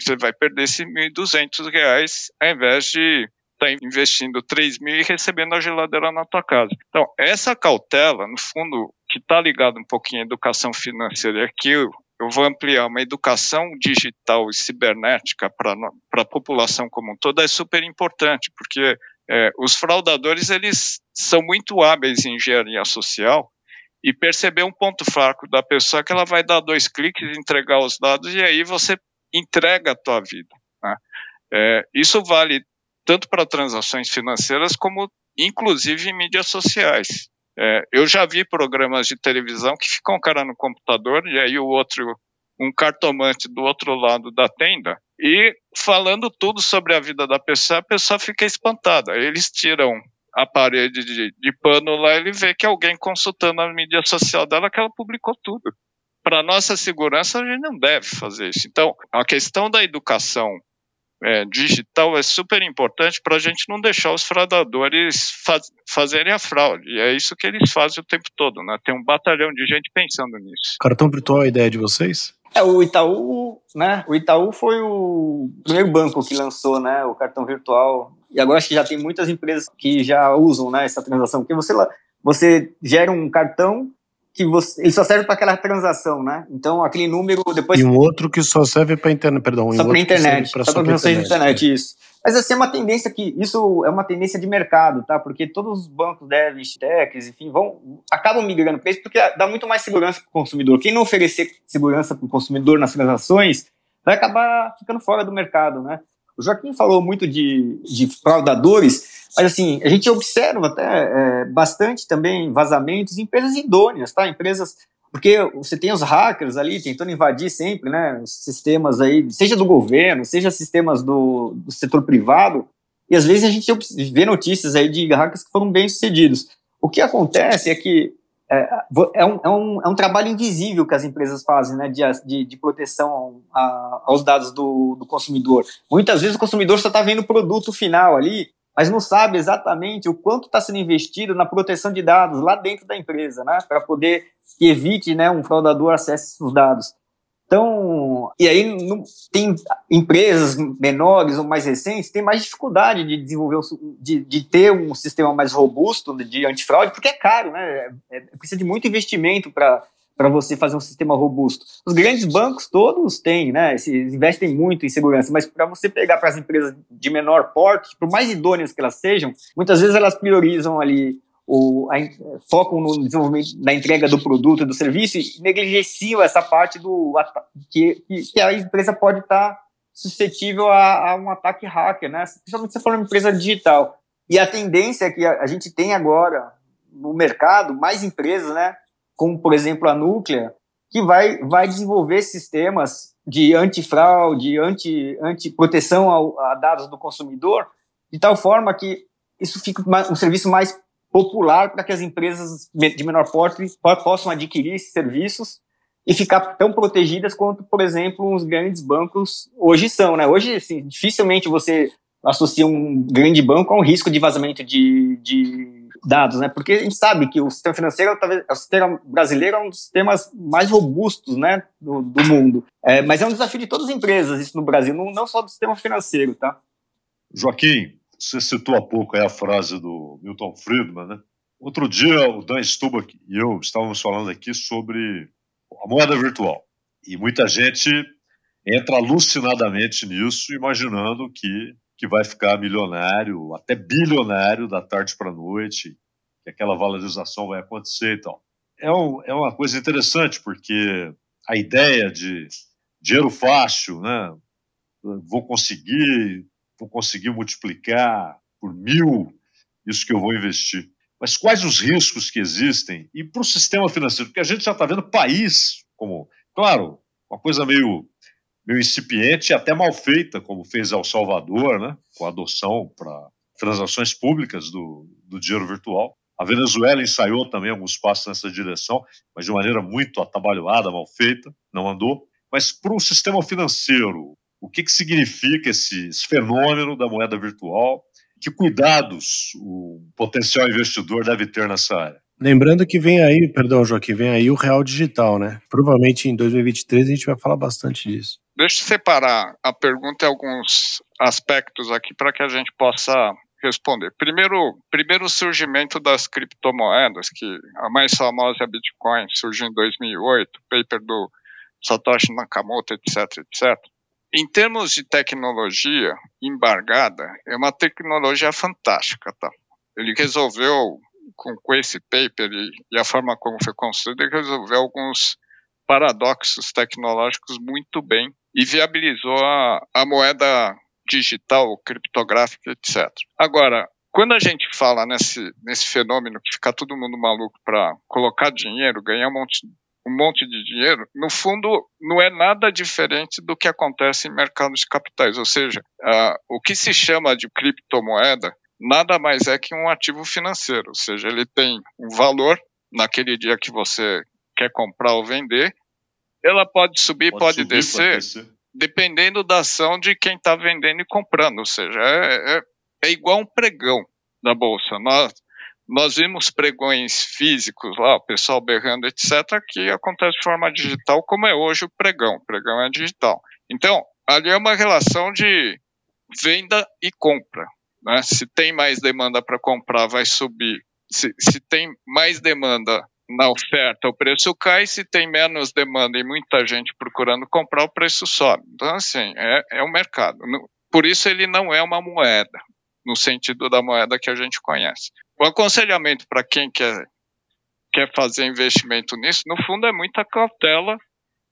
você vai perder esses 1.200 reais ao invés de está investindo 3 mil e recebendo a geladeira na tua casa. Então, essa cautela, no fundo, que está ligado um pouquinho à educação financeira, é que eu, eu vou ampliar uma educação digital e cibernética para a população como um todo, é super importante, porque é, os fraudadores eles são muito hábeis em engenharia social e perceber um ponto fraco da pessoa que ela vai dar dois cliques, entregar os dados e aí você entrega a tua vida. Né? É, isso vale tanto para transações financeiras como inclusive em mídias sociais. É, eu já vi programas de televisão que ficam um cara no computador e aí o outro, um cartomante do outro lado da tenda, e falando tudo sobre a vida da pessoa, a pessoa fica espantada. Eles tiram a parede de, de pano lá, ele vê que alguém consultando a mídia social dela que ela publicou tudo. Para nossa segurança, a gente não deve fazer isso. Então, a questão da educação é, digital é super importante para a gente não deixar os fraudadores faz, fazerem a fraude. E é isso que eles fazem o tempo todo, né? Tem um batalhão de gente pensando nisso. Cartão virtual é a ideia de vocês? É, o Itaú, né? O Itaú foi o primeiro banco que lançou, né, o cartão virtual. E agora acho que já tem muitas empresas que já usam, né, essa transação, porque você você gera um cartão que você, ele só serve para aquela transação, né? Então aquele número depois. E um outro que só serve para internet, perdão. Só para internet, só para transações de internet, isso. Mas assim é uma tendência que isso é uma tendência de mercado, tá? Porque todos os bancos devem, techs, enfim, vão acabam migrando para isso porque dá muito mais segurança para o consumidor. Quem não oferecer segurança para o consumidor nas transações vai acabar ficando fora do mercado, né? O Joaquim falou muito de, de fraudadores. Mas assim, a gente observa até é, bastante também vazamentos em empresas idôneas, tá? Empresas porque você tem os hackers ali tentando invadir sempre, né, os sistemas aí, seja do governo, seja sistemas do, do setor privado, e às vezes a gente vê notícias aí de hackers que foram bem sucedidos. O que acontece é que é, é, um, é, um, é um trabalho invisível que as empresas fazem, né, de, de, de proteção a, aos dados do, do consumidor. Muitas vezes o consumidor só está vendo o produto final ali, mas não sabe exatamente o quanto está sendo investido na proteção de dados lá dentro da empresa, né, para poder que evite, né, um fraudador acesse os dados. Então, e aí não, tem empresas menores ou mais recentes têm mais dificuldade de desenvolver, de, de ter um sistema mais robusto de antifraude, porque é caro, né? É, é, precisa de muito investimento para para você fazer um sistema robusto. Os grandes bancos todos têm, né? investem muito em segurança, mas para você pegar para as empresas de menor porte, por mais idôneas que elas sejam, muitas vezes elas priorizam ali o, a, focam no desenvolvimento da entrega do produto, do serviço e negligenciam essa parte do que, que a empresa pode estar tá suscetível a, a, um ataque hacker, né? Principalmente se for uma empresa digital. E a tendência é que a, a gente tem agora no mercado mais empresas, né? Como por exemplo a Núclea, que vai, vai desenvolver sistemas de antifraude, anti, anti proteção ao, a dados do consumidor, de tal forma que isso fica um serviço mais popular para que as empresas de menor porte possam adquirir esses serviços e ficar tão protegidas quanto, por exemplo, os grandes bancos hoje são. Né? Hoje, assim, dificilmente você associa um grande banco a um risco de vazamento de, de dados, né? Porque a gente sabe que o sistema financeiro, talvez, o sistema brasileiro é um dos sistemas mais robustos, né, do, do mundo. É, mas é um desafio de todas as empresas isso no Brasil, não, não só do sistema financeiro, tá? Joaquim, você citou há pouco a frase do Milton Friedman, né? Outro dia, o Dan Stubach e eu estávamos falando aqui sobre a moeda virtual. E muita gente entra alucinadamente nisso, imaginando que que vai ficar milionário, até bilionário da tarde para a noite, que aquela valorização vai acontecer e tal. É, um, é uma coisa interessante, porque a ideia de dinheiro fácil, né? Vou conseguir, vou conseguir multiplicar por mil isso que eu vou investir. Mas quais os riscos que existem? E para o sistema financeiro? Porque a gente já está vendo país como, claro, uma coisa meio meio incipiente e até mal feita, como fez El Salvador, né, com a adoção para transações públicas do, do dinheiro virtual. A Venezuela ensaiou também alguns passos nessa direção, mas de maneira muito atabalhoada, mal feita, não andou. Mas para o sistema financeiro, o que, que significa esse, esse fenômeno da moeda virtual? Que cuidados o potencial investidor deve ter nessa área? Lembrando que vem aí, perdão, Joaquim, vem aí o real digital, né? Provavelmente em 2023 a gente vai falar bastante disso. Deixa eu separar a pergunta em alguns aspectos aqui para que a gente possa responder. Primeiro, primeiro o surgimento das criptomoedas, que a mais famosa é a Bitcoin, surgiu em 2008, paper do Satoshi Nakamoto, etc, etc. Em termos de tecnologia embargada, é uma tecnologia fantástica, tá? Ele resolveu, com, com esse paper e, e a forma como foi construído, ele resolveu alguns paradoxos tecnológicos muito bem e viabilizou a, a moeda digital, criptográfica, etc. Agora, quando a gente fala nesse, nesse fenômeno que fica todo mundo maluco para colocar dinheiro, ganhar um monte um monte de dinheiro, no fundo não é nada diferente do que acontece em mercados de capitais, ou seja, uh, o que se chama de criptomoeda nada mais é que um ativo financeiro, ou seja, ele tem um valor naquele dia que você quer comprar ou vender, ela pode subir, pode, pode subir, descer, pode descer, dependendo da ação de quem está vendendo e comprando, ou seja, é, é, é igual um pregão da bolsa. Nós, nós vimos pregões físicos lá, o pessoal berrando, etc., que acontece de forma digital, como é hoje o pregão. O pregão é digital. Então, ali é uma relação de venda e compra. Né? Se tem mais demanda para comprar, vai subir. Se, se tem mais demanda na oferta, o preço cai. Se tem menos demanda e muita gente procurando comprar, o preço sobe. Então, assim, é, é o mercado. Por isso, ele não é uma moeda, no sentido da moeda que a gente conhece. O aconselhamento para quem quer, quer fazer investimento nisso, no fundo, é muita cautela.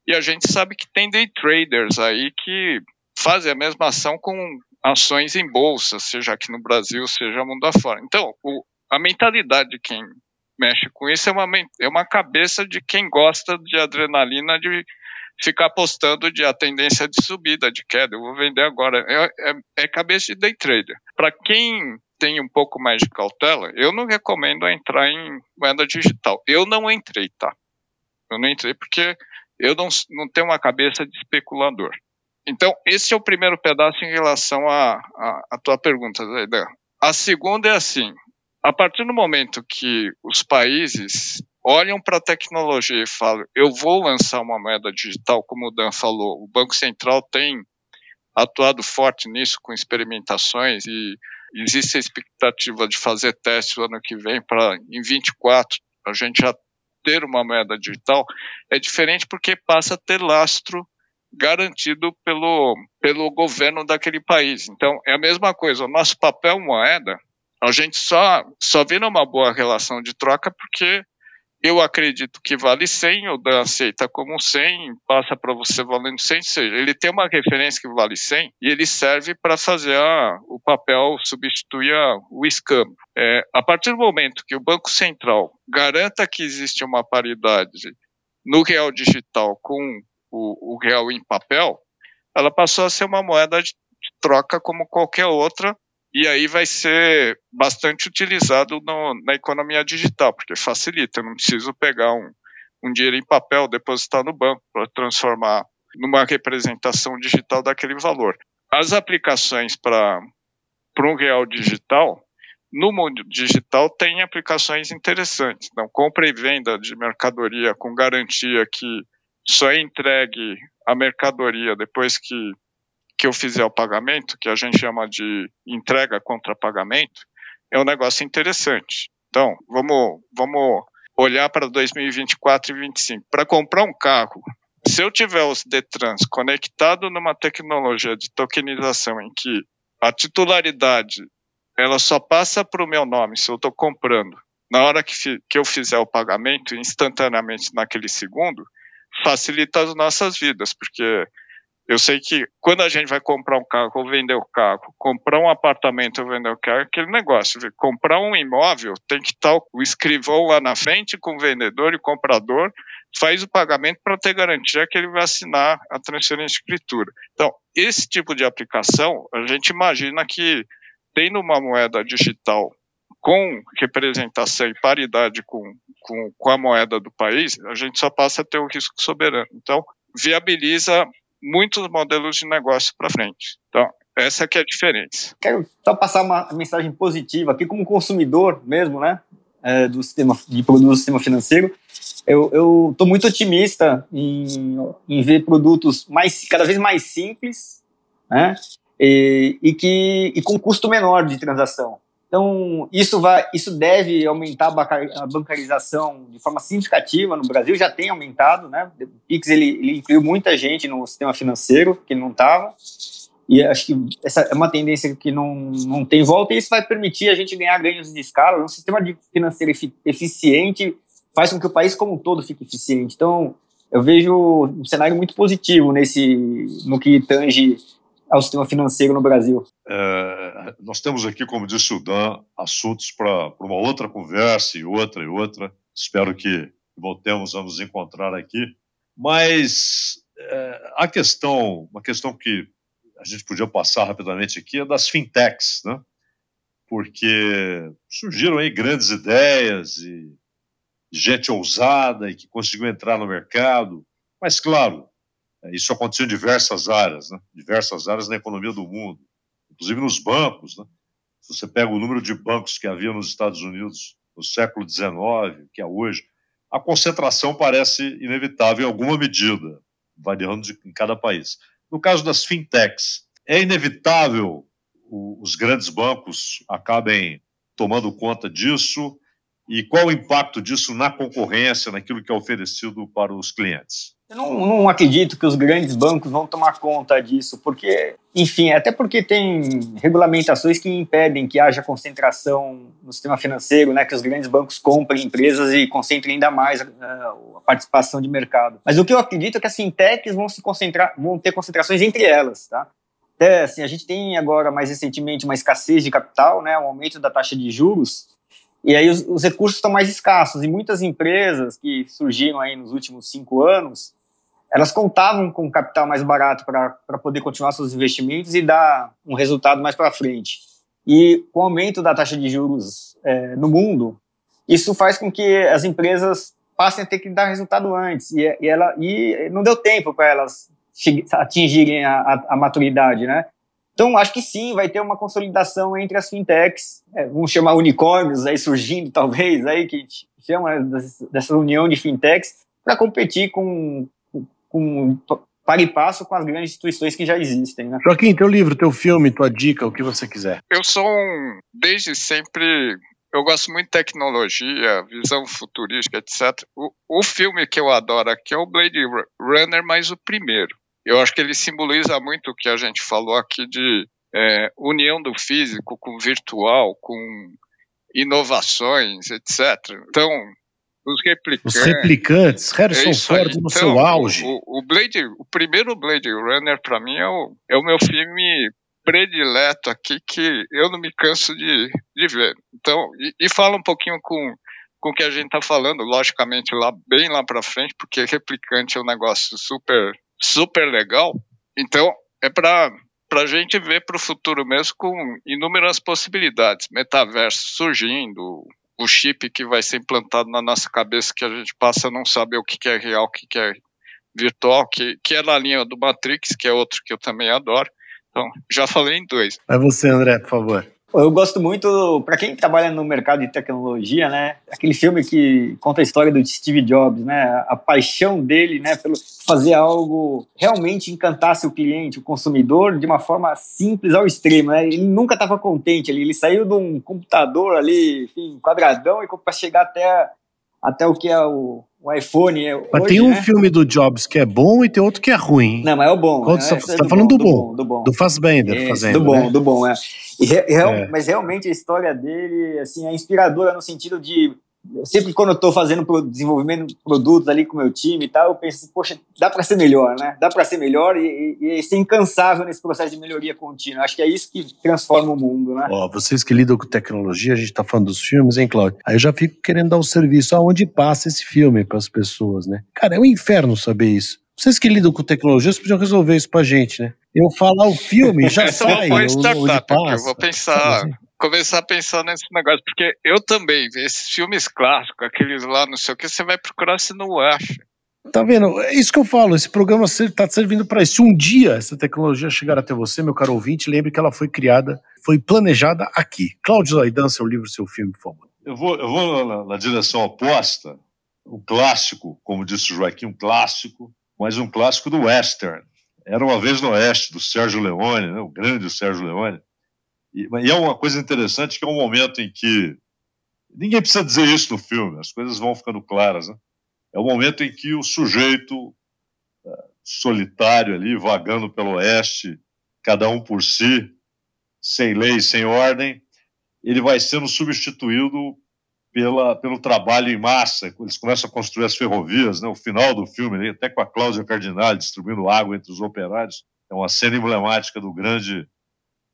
E a gente sabe que tem day traders aí que fazem a mesma ação com ações em bolsa, seja aqui no Brasil, seja mundo afora. Então, o, a mentalidade de quem mexe com isso é uma, é uma cabeça de quem gosta de adrenalina, de ficar apostando de a tendência de subida, de queda. Eu vou vender agora. É, é, é cabeça de day trader. Para quem tem um pouco mais de cautela, eu não recomendo entrar em moeda digital. Eu não entrei, tá? Eu não entrei porque eu não, não tenho uma cabeça de especulador. Então, esse é o primeiro pedaço em relação à tua pergunta, Zaidan. A segunda é assim: a partir do momento que os países olham para a tecnologia e falam, eu vou lançar uma moeda digital, como o Dan falou, o Banco Central tem atuado forte nisso com experimentações e existe a expectativa de fazer testes no ano que vem para em 24 a gente já ter uma moeda digital, é diferente porque passa a ter lastro garantido pelo, pelo governo daquele país. Então, é a mesma coisa, o nosso papel moeda, a gente só, só vira uma boa relação de troca porque eu acredito que vale 100, o Dan aceita como 100, passa para você valendo 100, ou seja, ele tem uma referência que vale 100 e ele serve para fazer a, o papel, substituir a, o escambo. É, a partir do momento que o Banco Central garanta que existe uma paridade no real digital com o, o real em papel, ela passou a ser uma moeda de troca como qualquer outra, e aí vai ser bastante utilizado no, na economia digital, porque facilita, eu não preciso pegar um, um dinheiro em papel, depositar no banco para transformar numa representação digital daquele valor. As aplicações para um real digital, no mundo digital tem aplicações interessantes. Então, compra e venda de mercadoria com garantia que só é entregue a mercadoria depois que que eu fizer o pagamento, que a gente chama de entrega contra pagamento, é um negócio interessante. Então, vamos, vamos olhar para 2024 e 2025. Para comprar um carro, se eu tiver os Detrans conectado numa tecnologia de tokenização em que a titularidade ela só passa para o meu nome se eu estou comprando, na hora que, que eu fizer o pagamento, instantaneamente naquele segundo, facilita as nossas vidas, porque eu sei que quando a gente vai comprar um carro ou vender o carro, comprar um apartamento ou vender o carro, é aquele negócio. Comprar um imóvel tem que estar o escrivão lá na frente com o vendedor e comprador, faz o pagamento para ter garantia que ele vai assinar a transferência de escritura. Então, esse tipo de aplicação, a gente imagina que tendo uma moeda digital com representação e paridade com, com, com, a moeda do país, a gente só passa a ter o um risco soberano. Então, viabiliza muitos modelos de negócio para frente. Então, essa que é a diferença. Quero só passar uma mensagem positiva aqui como consumidor mesmo, né, é, do sistema de produtos do sistema financeiro. Eu estou muito otimista em, em ver produtos mais cada vez mais simples, né, e, e que e com custo menor de transação. Então, isso, vai, isso deve aumentar a bancarização de forma significativa no Brasil, já tem aumentado, né? O Pix ele, ele incluiu muita gente no sistema financeiro que não estava, e acho que essa é uma tendência que não, não tem volta, e isso vai permitir a gente ganhar ganhos de escala. Um sistema financeiro eficiente faz com que o país como um todo fique eficiente. Então, eu vejo um cenário muito positivo nesse, no que tange ao sistema financeiro no Brasil. É, nós temos aqui, como disse o Dan, assuntos para uma outra conversa e outra e outra. Espero que voltemos a nos encontrar aqui. Mas é, a questão, uma questão que a gente podia passar rapidamente aqui é das fintechs, né? Porque surgiram aí grandes ideias e gente ousada e que conseguiu entrar no mercado. Mas, claro, é, isso aconteceu em diversas áreas, né? diversas áreas na economia do mundo, inclusive nos bancos. Né? Se você pega o número de bancos que havia nos Estados Unidos no século XIX, que é hoje, a concentração parece inevitável em alguma medida, variando de, em cada país. No caso das fintechs, é inevitável o, os grandes bancos acabem tomando conta disso e qual o impacto disso na concorrência, naquilo que é oferecido para os clientes? Eu não, não, acredito que os grandes bancos vão tomar conta disso, porque, enfim, até porque tem regulamentações que impedem que haja concentração no sistema financeiro, né, que os grandes bancos comprem empresas e concentrem ainda mais a, a participação de mercado. Mas o que eu acredito é que as fintechs vão se concentrar, vão ter concentrações entre elas, tá? Até, assim, a gente tem agora mais recentemente uma escassez de capital, né, um aumento da taxa de juros, e aí os, os recursos estão mais escassos e muitas empresas que surgiram aí nos últimos cinco anos elas contavam com capital mais barato para poder continuar seus investimentos e dar um resultado mais para frente. E com o aumento da taxa de juros é, no mundo, isso faz com que as empresas passem a ter que dar resultado antes. E, e ela, e não deu tempo para elas atingirem a, a, a, maturidade, né? Então, acho que sim, vai ter uma consolidação entre as fintechs, é, vamos chamar unicórnios aí surgindo, [LAUGHS] talvez, aí que chama dessa união de fintechs, para competir com, com para e passo com as grandes instituições que já existem. Né? Joaquim, teu livro, teu filme, tua dica, o que você quiser. Eu sou um, desde sempre, eu gosto muito de tecnologia, visão futurística, etc. O, o filme que eu adoro aqui é o Blade Runner, mas o primeiro. Eu acho que ele simboliza muito o que a gente falou aqui de é, união do físico com o virtual, com inovações, etc. Então, os replicantes. Os replicantes, Harrison é Ford no então, seu auge. O, o, Blade, o primeiro Blade Runner, para mim, é o, é o meu filme predileto aqui que eu não me canso de, de ver. Então, e, e fala um pouquinho com, com o que a gente está falando, logicamente, lá bem lá para frente, porque replicante é um negócio super, super legal. Então, é para para a gente ver para o futuro mesmo com inúmeras possibilidades, metaverso surgindo, o chip que vai ser implantado na nossa cabeça que a gente passa a não saber o que, é real, o que, é virtual, que, que é na linha do Matrix, que é outro que eu também adoro. Então, já falei em dois. É você, André, por favor. Eu gosto muito, para quem trabalha no mercado de tecnologia, né, aquele filme que conta a história do Steve Jobs, né, a paixão dele, né, pelo fazer algo realmente encantasse o cliente, o consumidor, de uma forma simples ao extremo, né? Ele nunca estava contente ali, ele saiu de um computador ali, enfim, quadradão, e para chegar até até o que é o, o iPhone. É mas hoje, tem um né? filme do Jobs que é bom e tem outro que é ruim. Não, mas é o bom. Qual, né? Você está tá falando do, bom, do bom. Do Fassbender fazendo. Do bom, né? do bom, é. Re, real, é. Mas realmente a história dele assim, é inspiradora no sentido de sempre quando eu estou fazendo desenvolvimento de produtos ali com o meu time e tal, eu penso assim, poxa, dá para ser melhor, né? Dá para ser melhor e, e, e, ser incansável nesse processo de melhoria contínua. Acho que é isso que transforma o mundo, né? Ó, vocês que lidam com tecnologia, a gente está falando dos filmes, hein, Cláudio? Aí eu já fico querendo dar o um serviço aonde passa esse filme para as pessoas, né? Cara, é um inferno saber isso. Vocês que lidam com tecnologia, vocês podiam resolver isso pra gente, né? eu falar o filme, já [LAUGHS] Essa sai. foi o- startup, onde aqui, eu passa. vou pensar? Começar a pensar nesse negócio, porque eu também, esses filmes clássicos, aqueles lá, não sei o que, você vai procurar, você não acha. Tá vendo? É isso que eu falo. Esse programa está servindo para isso. Se um dia essa tecnologia chegar até você, meu caro ouvinte, lembre que ela foi criada, foi planejada aqui. Cláudio Zaidan, seu livro, seu filme, por favor. Eu vou, eu vou na, na direção oposta, um clássico, como disse o Joaquim, um clássico, mas um clássico do western. Era uma vez no Oeste, do Sérgio Leone, né, o grande Sérgio Leone. E, é uma coisa interessante que é um momento em que ninguém precisa dizer isso no filme, as coisas vão ficando claras. Né? É o momento em que o sujeito eh, solitário ali, vagando pelo Oeste, cada um por si, sem lei, sem ordem, ele vai sendo substituído pela, pelo trabalho em massa. Eles começam a construir as ferrovias, né? o final do filme, ali, até com a Cláudia Cardinale distribuindo água entre os operários. É uma cena emblemática do grande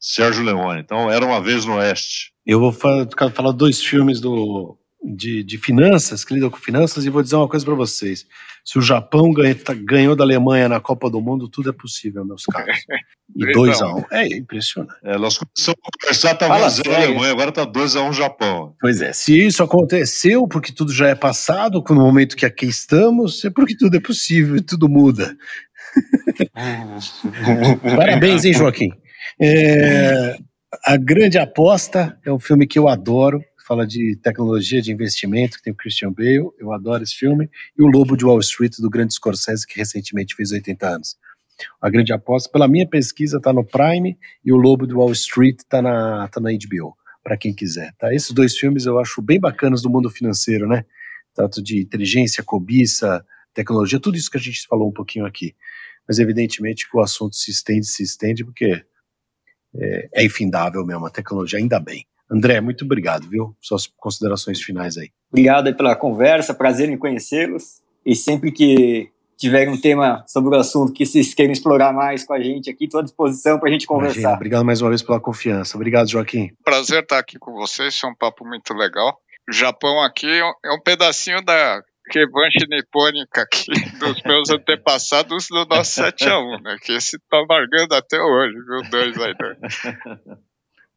Sérgio Leone. Então, era uma vez no Oeste. Eu vou fa- falar dois filmes do, de, de finanças, que lidam com finanças, e vou dizer uma coisa para vocês. Se o Japão ganha- tá- ganhou da Alemanha na Copa do Mundo, tudo é possível, meus caros. [LAUGHS] E Três 2 a a 1 um. É impressionante. É, nós começamos a conversar, estava Fala 1 0 a. Alemanha, agora está 2 a 1 Japão. Pois é, se isso aconteceu, porque tudo já é passado, no momento que aqui estamos, é porque tudo é possível e tudo muda. [LAUGHS] Parabéns, hein, Joaquim? É, a Grande Aposta é um filme que eu adoro, fala de tecnologia de investimento, que tem o Christian Bale, eu adoro esse filme, e o Lobo de Wall Street, do grande Scorsese, que recentemente fez 80 anos. A Grande Aposta, pela minha pesquisa, está no Prime, e o Lobo de Wall Street está na, tá na HBO, para quem quiser. Tá? Esses dois filmes eu acho bem bacanas do mundo financeiro, né? Tanto de inteligência, cobiça, tecnologia, tudo isso que a gente falou um pouquinho aqui. Mas evidentemente que o assunto se estende, se estende, porque é, é infindável mesmo, a tecnologia, ainda bem. André, muito obrigado, viu? Suas considerações finais aí. Obrigado aí pela conversa, prazer em conhecê-los. E sempre que tiver um tema sobre o assunto que vocês queiram explorar mais com a gente aqui, estou à disposição para a gente Imagina, conversar. obrigado mais uma vez pela confiança. Obrigado, Joaquim. Prazer estar aqui com vocês, isso é um papo muito legal. O Japão aqui é um pedacinho da revanche nipônica aqui [LAUGHS] dos meus antepassados do nosso 7x1, né? Que esse tá largando até hoje, viu? Dois aí. né? [LAUGHS]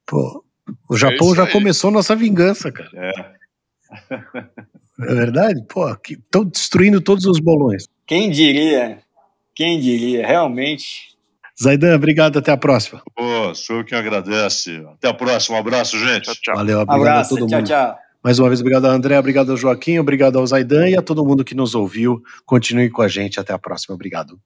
Pô, o Japão isso já aí. começou nossa vingança, cara. É. É verdade? Pô, estão destruindo todos os bolões. Quem diria? Quem diria? Realmente. Zaidan, obrigado, até a próxima. Pô, sou eu quem agradece. Até a próxima. Um abraço, gente. Tchau, tchau. Valeu, Um obrigado abraço, a todo tchau, mundo. tchau. Mais uma vez, obrigado André, obrigado ao Joaquim, obrigado ao Zaidan e a todo mundo que nos ouviu. Continue com a gente. Até a próxima. Obrigado.